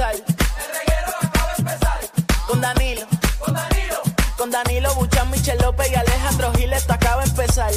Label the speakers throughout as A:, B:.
A: El reguero acaba de empezar. Con Danilo. Con Danilo. Con Danilo Buchan, Michel López y Alejandro Giles, acaba de empezar.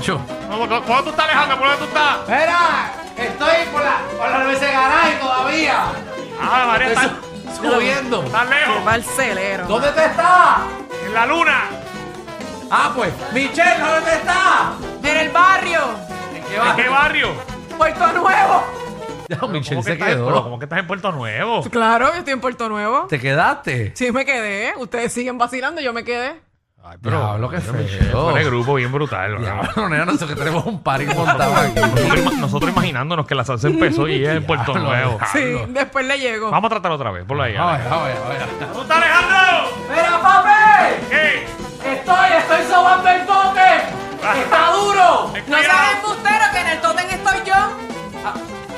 B: Tacho.
C: ¿Cómo- cómo- ¿Cuándo tú estás, Alejandro? ¿Por dónde tú estás?
B: ¡Espera! Estoy por la, por la nueva garaje todavía.
C: Ah, María,
B: su- subiendo.
C: estás
D: Qué
C: lejos.
B: ¿Dónde te estás?
C: En la luna.
B: Ah, pues. Michelle, ¿dónde te estás?
D: En el barrio.
B: ¿En qué
C: ¿En qué barrio?
D: Puerto Nuevo.
B: Ya, Michelle
C: ¿Cómo que,
B: se quedó.
C: ¿Cómo que estás en Puerto Nuevo?
D: Claro, yo estoy en Puerto Nuevo.
B: ¿Te quedaste?
D: Sí, me quedé. Ustedes siguen vacilando, yo me quedé.
C: Ay,
B: Diablo, qué feo.
C: Michelle, Fue grupo bien brutal. ¿no?
B: Diablo, nena, nosotros que tenemos un party montado aquí.
C: Nosotros, ima- nosotros imaginándonos que la salsa empezó y es en Puerto
B: Diablo,
C: Nuevo.
D: Sí, después le llego.
C: Vamos a tratar otra vez. Ponlo ahí.
B: Ay,
C: Alex.
B: ay, ay.
C: ¿Dónde está Alejandro?
B: ¡Mira, papi!
C: ¿Qué?
B: Estoy, estoy sobando el tote. ¡Está duro!
D: No seas embustero que en el totem estoy yo.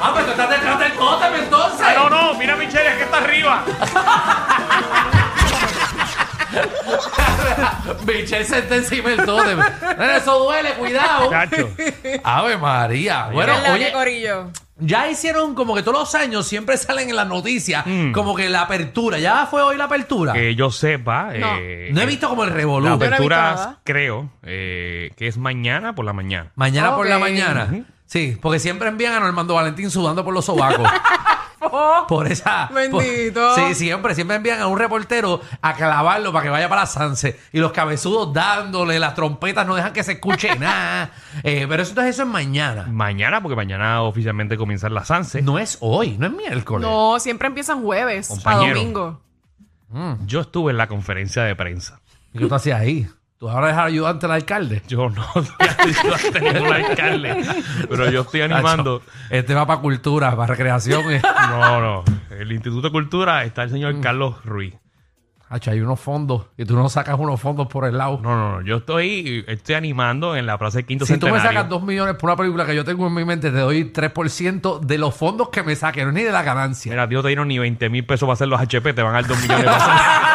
B: Ah, pues tú estás detrás del tótem entonces.
C: Ah, no, no, mira Michelle, es que está arriba.
B: Michelle se está encima del tótem. Nena, Eso duele, cuidado.
C: Chacho.
B: Ave María. Bueno,
D: ¿Qué es la
B: oye,
D: que corillo?
B: ya hicieron como que todos los años siempre salen en las noticias como que la apertura. ¿Ya fue hoy la apertura?
C: Que yo sepa.
D: No.
C: eh,
B: No he visto como el
C: La
B: revolú.
D: no he visto
C: apertura,
D: nada.
C: creo, eh, que es mañana por la mañana.
B: Mañana por la
D: Ok.
B: mañana. Sí, porque siempre envían a Normando Valentín sudando por los sobacos. Por esa.
D: Bendito.
B: por- sí, siempre, siempre envían a un reportero a clavarlo para que vaya para la Sanse. Y los cabezudos dándole, las trompetas no dejan que se escuche nada. Eh, pero eso, entonces eso es mañana.
C: Mañana, porque mañana oficialmente comienza la Sanse.
B: No es hoy, no es miércoles.
D: no, siempre empiezan jueves a
C: Compañero.
D: domingo.
C: Yo estuve en la conferencia de prensa.
B: ¿Y qué tú hacías ahí? ¿Tú ahora eres ayudante del alcalde?
C: Yo no soy ningún alcalde, pero yo estoy animando.
B: Este va para cultura, para recreación. eh.
C: No, no. El Instituto de Cultura está el señor Carlos Ruiz.
B: Tacho, hay unos fondos y tú no sacas unos fondos por el lado.
C: No, no, no. Yo estoy, estoy animando en la Plaza del Quinto
B: Si tú me
C: Centenario.
B: sacas dos millones por una película que yo tengo en mi mente, te doy 3% de los fondos que me saquen, no ni de la ganancia.
C: Mira, tío, te dieron ni 20 mil pesos para hacer los HP, te van a dar 2 millones para hacer.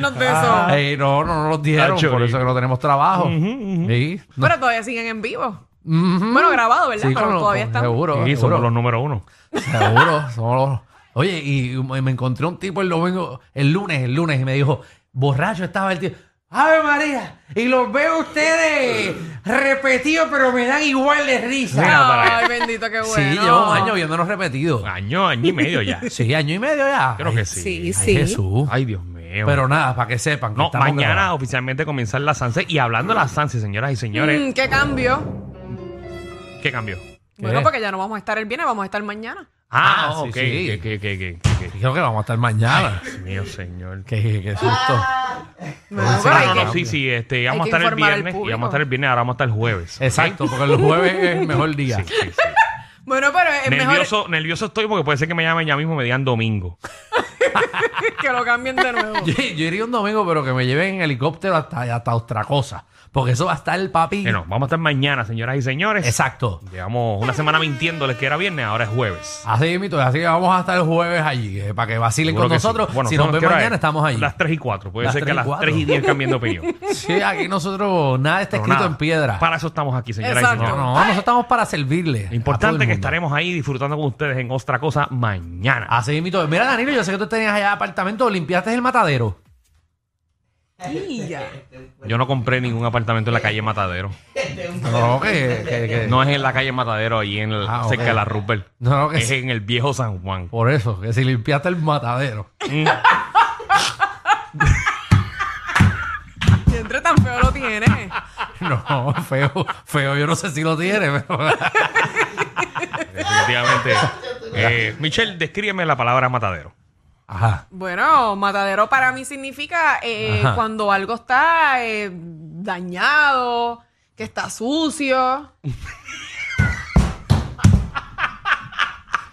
D: De eso.
B: Ey, no, no, no los dieron, por eso que no tenemos trabajo. Sí, no-
D: Pero todavía siguen en vivo.
B: Ujú.
D: Bueno, grabado, ¿verdad?
B: Sí,
D: Pero
B: con-
D: todavía están.
B: Seguro,
C: Sí,
B: seguro.
C: somos los número uno.
B: Seguro, somos los- Oye, y me encontré un tipo el domingo, el lunes, el lunes, y me dijo, borracho estaba el tío. ¡Ave María! Y los veo ustedes repetidos, pero me dan igual de risa.
C: Mira para
D: Ay, bendito, qué bueno.
B: Sí, llevo un año viéndonos repetidos.
C: Año, año y medio ya.
B: Sí, año y medio ya.
C: Creo que sí.
D: Sí,
B: Ay,
D: sí.
B: Jesús.
C: Ay, Dios
B: Pero nada, para que sepan. que
C: no,
B: estamos
C: mañana
B: grabando.
C: oficialmente comienza la Sanse. Y hablando de la Sanse, señoras y señores,
D: Mm, ¿Qué cambio?
C: ¿qué cambió?
D: Bueno, porque ya no vamos a estar el viernes, vamos a estar mañana.
C: Ah,
B: Ah, sí,
C: ok.
B: sí.
C: ¿Qué, qué, qué, qué, qué, qué?
B: Creo que vamos a estar mañana.
C: Dios mío, señor.
B: qué, qué, qué susto. Sí,
C: No, no,
D: que-
C: no, sí, sí, este, íbamos a
D: que
C: estar el viernes,
D: público.
C: íbamos a estar el viernes, ahora vamos a estar el jueves.
B: Exacto, porque el jueves es el mejor día.
C: Sí, sí, sí.
D: Bueno, pero es mejor
C: Nervioso, nervioso estoy porque puede ser que me llamen ya mismo y me digan domingo.
D: que lo cambien de nuevo.
B: Yo, yo iría un domingo, pero que me lleven en helicóptero hasta, hasta otra cosa. Porque eso va a estar el papi.
C: Bueno, vamos a estar mañana, señoras y señores.
B: Exacto.
C: Llevamos una semana mintiéndoles que era viernes, ahora es jueves.
B: Así mito, así que vamos a estar el jueves allí, eh, para que vacilen
C: Seguro
B: con
C: que sí.
B: nosotros.
C: Bueno,
B: si nos ven
C: ¿qué hora
B: mañana,
C: es?
B: estamos allí.
C: Las 3 y 4. Puede
B: Las
C: ser que
B: 3
C: a las
B: 4.
C: 3 y 10 cambien de opinión.
B: Sí, aquí nosotros nada está
C: Pero
B: escrito
C: nada,
B: en piedra.
C: Para eso estamos aquí, señoras
D: Exacto.
C: y
B: No,
C: señores.
B: no, nosotros estamos para servirle. a todo
C: Importante que estaremos ahí disfrutando con ustedes en otra cosa mañana.
B: Así mito. Mira, Danilo, yo sé que tú tenías allá apartamento, limpiaste el matadero.
D: Y ya.
C: Yo no compré ningún apartamento en la calle Matadero.
B: No, que, que- que-
C: No es en la calle Matadero, ahí en el-
B: Ah,
C: cerca de la Rupert.
B: No, no, que
C: es
B: sí.
C: en el viejo San Juan.
B: Por eso, que si limpiaste el matadero.
D: Y entre tan feo lo tiene.
B: No, feo, feo, yo no sé si lo tiene, pero.
C: Definitivamente. Eh, Michelle, descríbeme la palabra matadero.
B: Ajá.
D: Bueno, matadero para mí significa eh, cuando algo está eh, dañado, que está sucio.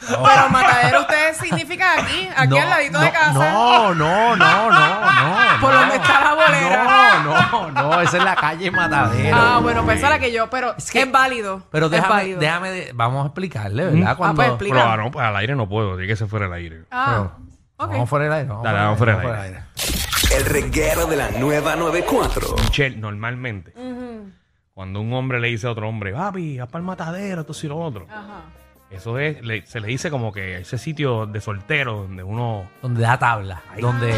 D: Pero matadero ustedes significa aquí, aquí al ladito
B: no,
D: de casa.
B: No, no, no, no, no.
D: Por
B: no.
D: donde está la bolera.
B: No, no, no, esa es la calle Matadero.
D: Ah, bueno, pues esa es la que yo, pero es,
B: que-
D: válido.
B: Pero
D: es
B: déjame,
D: válido.
B: déjame, de- vamos a explicarle, ¿verdad?
D: Ah,
B: Cuando,
D: pues explica.
C: Pero ah, no, pues al aire no puedo, tiene que ser fuera del aire.
D: Ah, ok.
B: Vamos fuera del aire. Vamos
C: Dale, vamos fuera
B: aire,
C: del
B: aire.
E: El reguero de la nueva 94.
C: Michelle, normalmente, cuando un hombre le dice a otro hombre, papi, vas para el matadero, esto y lo otro,
D: Ajá.
C: eso es, le- se le dice como que ese sitio de soltero donde uno.
B: Donde da tabla, donde,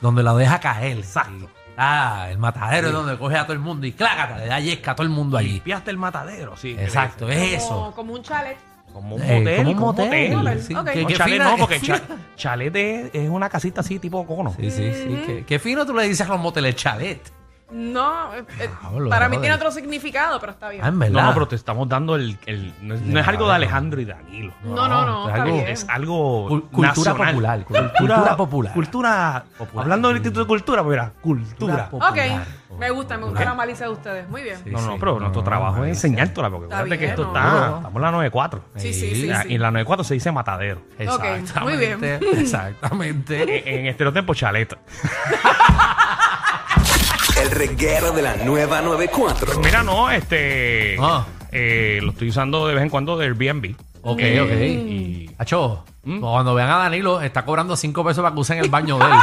B: donde la deja caer.
C: Exacto.
B: Ah, el matadero es donde coge a todo el mundo y clácata, le da yesca a todo el mundo allí.
C: Limpiaste el matadero, sí.
B: Exacto, es
D: Como,
B: eso.
D: como un chalet.
C: Como un
B: Eh,
C: motel.
B: como un
C: como
B: motel.
C: motel.
B: Sí,
D: Ok.
B: que-
C: No,
B: que
C: chalet
B: fina-
C: no, porque cha- chalet es, es una casita así tipo cono.
B: Sí, sí, sí. ¿Qué, qué fino tú le dices a los moteles chalet?
D: No, eh, para mí
B: brother.
D: tiene otro significado, pero está bien.
B: Ah, en
C: No,
B: verdad.
C: no, pero te estamos dando el. el- no, es, no es algo de Alejandro y Danilo.
D: No, no, no,
B: es
D: está
B: algo-
D: bien.
C: Es algo.
B: Cul- cultura
C: nacional.
B: popular, cul- cultura popular.
C: Cultura.
B: Popular.
C: Hablando del Instituto de Cultura, pues mira, cultura.
B: Cultura
D: Ok,
B: popular.
D: me gusta, me gusta la malicia de ustedes. Muy bien.
B: Sí,
C: No, no,
B: sí.
C: pero
B: No,
C: nuestro
B: no,
C: trabajo
B: no,
C: es enseñártela, porque
D: Está
C: que
D: bien,
C: esto
D: no.
C: está. Estamos en la 94.
D: Sí, sí, sí.
C: Y la-
D: sí.
C: Y en la 94 se dice matadero.
D: Ok, muy bien.
B: Exactamente, Exactamente.
C: En, en estereotipo, chaleta.
E: El reguero de la nueva 94.
C: Mira, no, este.
B: Ah.
C: eh, lo estoy usando de vez en cuando de Airbnb.
B: Ok,
C: Eh,
B: ok.
C: Y.
B: Acho,
C: ¿Mm?
B: cuando vean a Danilo, está cobrando cinco pesos para que usen el baño de él.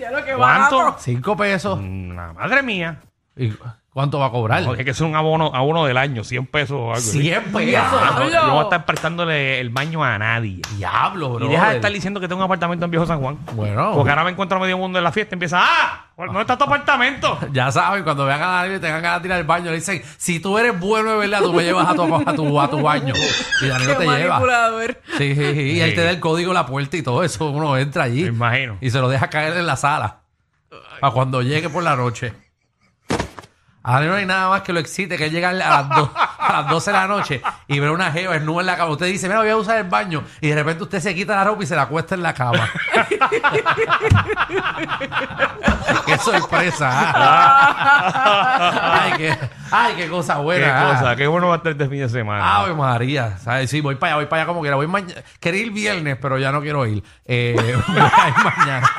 D: Ya lo que
C: ¿Cuánto?
D: barato.
B: Cinco pesos.
C: La madre mía.
B: ¿Y cuánto va a cobrar?
C: Porque es que es un abono, abono del año, 100 pesos o algo. así.
B: 100 pesos.
C: Ah, no, voy a estar prestándole el baño a nadie.
B: Diablo, bro.
C: Y deja de estar diciendo que tengo un apartamento en Viejo San Juan.
B: Bueno.
C: Porque ahora me encuentro a medio mundo en la fiesta y empieza, ¡ah! ¿Dónde está tu apartamento?
B: Ya saben, cuando vean a Danilo y tengan ganas de tirar el baño, le dicen, si tú eres bueno de verdad, tú me llevas a tu, a tu, a tu baño. Y Danilo
D: Qué
B: te lleva. Sí, sí, sí. Y él
C: Sí.
B: te da el código de la puerta y todo eso. Uno entra allí.
C: Me imagino.
B: Y se lo deja caer en la sala. Para cuando llegue por la noche. A Danilo no hay nada más que lo excite que llega a las, do- a las 12 de la noche y ver una jeva desnuda en la cama. Usted dice, mira, voy a usar el baño. Y de repente usted se quita la ropa y se la acuesta en la cama. qué sorpresa. ¿ah? ay, qué, ay, qué cosa
C: Qué
B: buena. ah.
C: cosa, qué bueno va a estar este fin de semana.
B: Ave María, ¿sabes? Sí, voy para allá, voy para allá como quiera. Voy mañana. Quería ir viernes, pero ya no quiero ir. Eh, voy a ir mañana.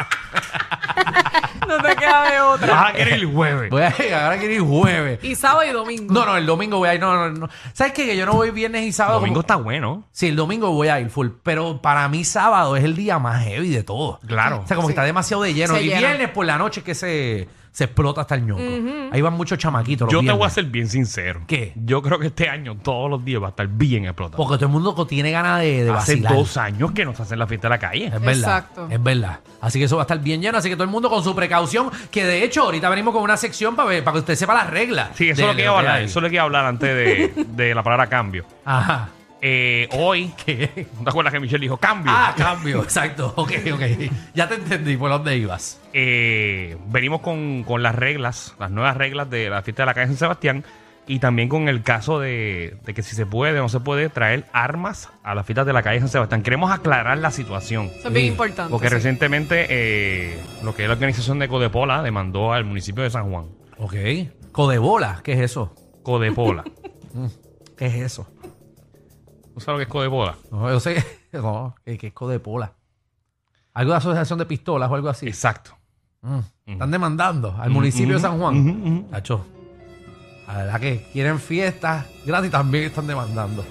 D: No te queda de otra.
C: Vas a querer el jueves.
B: Voy a ir, ahora quiero ir jueves.
D: Y sábado y domingo.
B: No, no, el domingo voy a ir. No, no, no. ¿Sabes qué? Que yo no voy viernes y sábado.
C: Domingo
B: como-
C: está bueno.
B: Sí, el domingo voy a ir full. Pero para mí sábado es el día más heavy de todo.
C: Claro.
B: O sea, como que está demasiado de lleno.
D: Se
B: y
D: llena.
B: viernes por la noche que se, se explota hasta el ñoco. Ahí van muchos chamaquitos. los
C: Yo te voy a
B: viernes.
C: ser bien sincero.
B: ¿Qué?
C: Yo creo que este año todos los días va a estar bien explotado.
B: Porque todo el mundo tiene ganas de, de
C: Hace
B: vacilar.
C: dos años que nos hacen la fiesta de la calle.
B: Es verdad.
D: Exacto.
B: Es verdad. Así que eso va a estar bien lleno. Así que todo el mundo con su precaución. Que de hecho, ahorita venimos con una sección para, ver- para que usted sepa las reglas.
C: Sí, eso
B: de-
C: es lo que
B: de
C: iba a hablar.
B: hay.
C: Eso es lo que iba a hablar antes de, de la palabra cambio.
B: Ajá.
C: Eh, hoy,
B: ¿Qué?
C: ¿no te acuerdas que Michelle dijo cambio?
B: Ah, cambio. Exacto. Ok, ok. Ya te entendí por dónde ibas.
C: Eh, venimos con, con las reglas, las nuevas reglas de la fiesta de la calle San Sebastián y también con el caso de, de que si se puede o no se puede traer armas a las fiestas de la calle San Sebastián. Queremos aclarar la situación.
D: Eso es bien importante.
C: Porque
D: sí.
C: recientemente eh, lo que es la organización de Codepola demandó al municipio de San Juan.
B: Ok. Codebola. ¿Qué es eso?
C: Codepola.
B: ¿Qué es eso?
C: ¿Tú sabes lo que es Codepola?
B: No, yo sé. No, ¿qué, qué es codepola? ¿Algo de asociación de pistolas o algo así?
C: Exacto.
B: Mm. Están demandando al municipio de San Juan. Tacho, la verdad que quieren fiestas gratis también están demandando.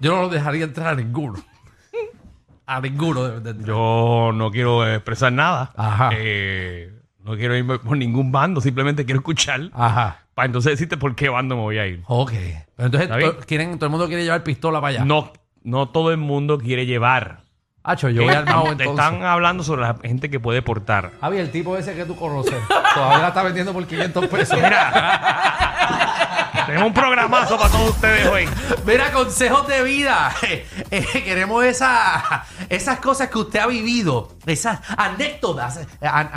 B: Yo no los dejaría entrar a ninguno. A ninguno. De, de-
C: Yo no quiero expresar nada.
B: Ajá.
C: Eh, no quiero irme por ningún bando, simplemente quiero escuchar
B: Ajá.
C: Para entonces decirte por qué bando me voy a ir.
B: Ok. Pero entonces
C: ¿Está bien?
B: to- quieren, todo el mundo quiere llevar pistola para allá.
C: No, no todo el mundo quiere llevar.
B: Hacho, yo voy armado
C: te
B: entonces.
C: están hablando sobre la gente que puede portar.
B: Javi, el tipo ese que tú conoces, todavía la está vendiendo por 500 pesos.
C: Tenemos un programazo para todos ustedes hoy.
B: Mira, consejos de vida. Eh, queremos esa- esas cosas que usted ha vivido, esas anécdotas, eh, an-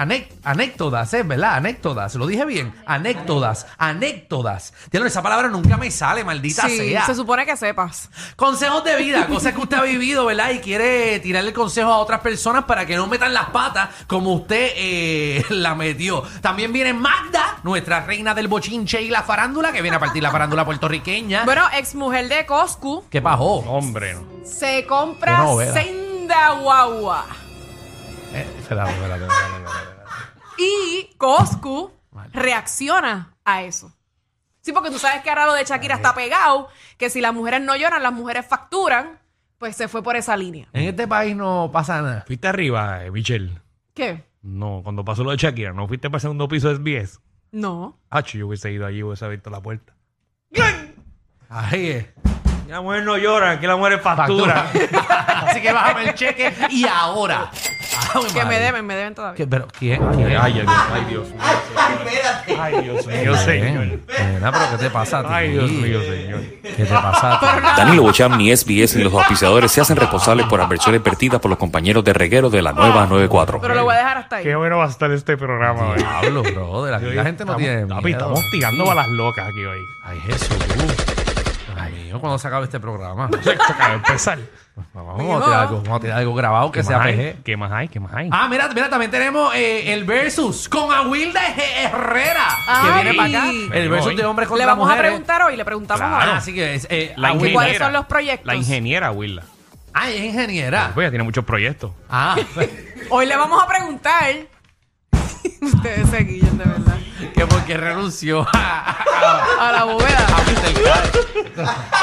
B: anécdotas, ¿eh? ¿verdad? Anécdotas, lo dije bien. Anécdotas, anécdotas. Tío, esa palabra nunca me sale, maldita
D: Sí,
B: sea.
D: se supone que sepas.
B: Consejos de vida, cosas que usted ha vivido, ¿verdad? Y quiere tirarle consejo a otras personas para que no metan las patas como usted eh, la metió. También viene Magda, nuestra reina del bochinche y la farándula, que viene a partir la farándula puertorriqueña.
D: Bueno, ex mujer de Coscu
B: ¿Qué pasó?
C: Hombre, no.
D: se compra
B: novela.
D: senda guagua.
B: Eh, espérate, espérate, espérate, espérate.
D: Y Coscu reacciona a eso. Sí, porque tú sabes que ahora lo de Shakira está pegado, que si las mujeres no lloran, las mujeres facturan, pues se fue por esa línea.
B: En este país no pasa nada.
C: ¿Fuiste arriba, eh, Michelle?
D: ¿Qué?
C: No, cuando pasó lo de Shakira, ¿no fuiste para el segundo piso de SBS?
D: No.
C: Ah, yo hubiese ido allí, hubiese abierto la puerta.
B: Ahí es.
C: La mujer no llora, aquí la mujer factura.
B: Así que bájame el cheque y ahora. Ay,
D: Que me deben, me deben todavía.
B: ¿Qué? ¿Pero quién?
C: Ay,
B: ¿Quién?
C: ay, Dios, ay, Dios mío. Ay, Dios mío, señor.
B: Nena, pero ¿qué te pasa a ti?
C: Ay, Dios mío, señor.
B: ¿Qué te pasa a ti?
F: Danilo Bocham, ni SBS ni los auspiciadores se hacen responsables por adversiones vertidas por los compañeros de reguero de la nueva 94.
D: Pero lo voy a dejar hasta ahí.
C: Qué bueno va a estar este programa hoy.
B: Diablo, brother. Aquí la gente no tiene
C: Papi, estamos tirando para las locas aquí hoy.
B: Ay, Jesús. Mío, cuando se acabe este programa.
C: Acaba de empezar.
B: Vamos a tirar algo, vamos a tirar algo grabado que
C: ¿Qué
B: sea
C: más
B: PG.
C: hay? ¿Qué más hay? ¿Qué más hay?
B: Ah, mira, mira, también tenemos eh, el versus con Aguilda Herrera, que
D: Ay.
B: viene para acá. El versus
C: Hoy.
B: de hombres
D: Le
B: contra
D: vamos a
B: mujeres.
D: preguntar hoy, le preguntamos
C: Claro.
B: Ah,
D: hoy.
B: así que es eh,
C: La
B: Aguilda-
C: ingeniera.
D: ¿Cuáles son los proyectos?
C: La ingeniera, Willa.
B: Ah, es ingeniera.
C: Pues ella tiene muchos proyectos.
B: Ah,
D: Hoy le vamos a preguntar. Ustedes se guillan, de verdad.
B: Que porque renunció a, a,
D: A la bóveda.
B: a Mr.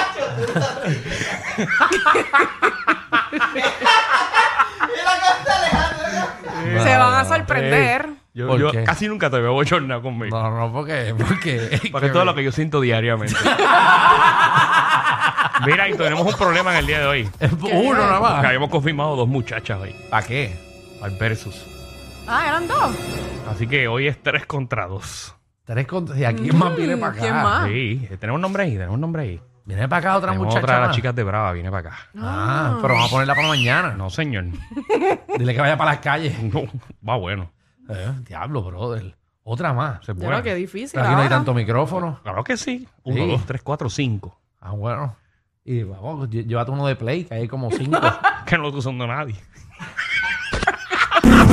D: Se van a sorprender.
C: Yo,
B: ¿Por
C: yo
B: qué?
C: casi nunca te veo bochornado conmigo.
B: No, no, porque, porque,
C: Porque todo lo que yo siento diariamente. Mira, y tenemos un problema en el día de hoy.
B: Uno nada
C: Porque
B: más.
C: habíamos confirmado dos muchachas hoy.
B: ¿Para qué?
C: Al versus.
D: Ah, eran dos.
C: Así que hoy es tres contra dos.
B: Tres contra... ¿Y aquí más viene para acá?
D: ¿quién más?
C: Sí, tenemos un nombre ahí, tenemos un nombre ahí.
B: Viene para acá otra
C: Tenemos
B: muchacha
C: otra de las
B: más.
C: chicas de Brava, viene para acá.
B: Ah, pero vamos a ponerla para mañana.
C: No, señor.
B: Dile que vaya para las calles.
C: No, va bueno.
B: Eh, diablo, brother. Otra más.
C: Se puede.
D: que difícil.
B: Pero aquí no hay
D: ahora.
B: tanto micrófono.
C: Claro que sí. Uno,
B: Sí.
C: dos, tres, cuatro, cinco.
B: Ah, bueno. Y vamos, lle- llévate uno de play, que hay como cinco.
C: Que no lo está usando nadie.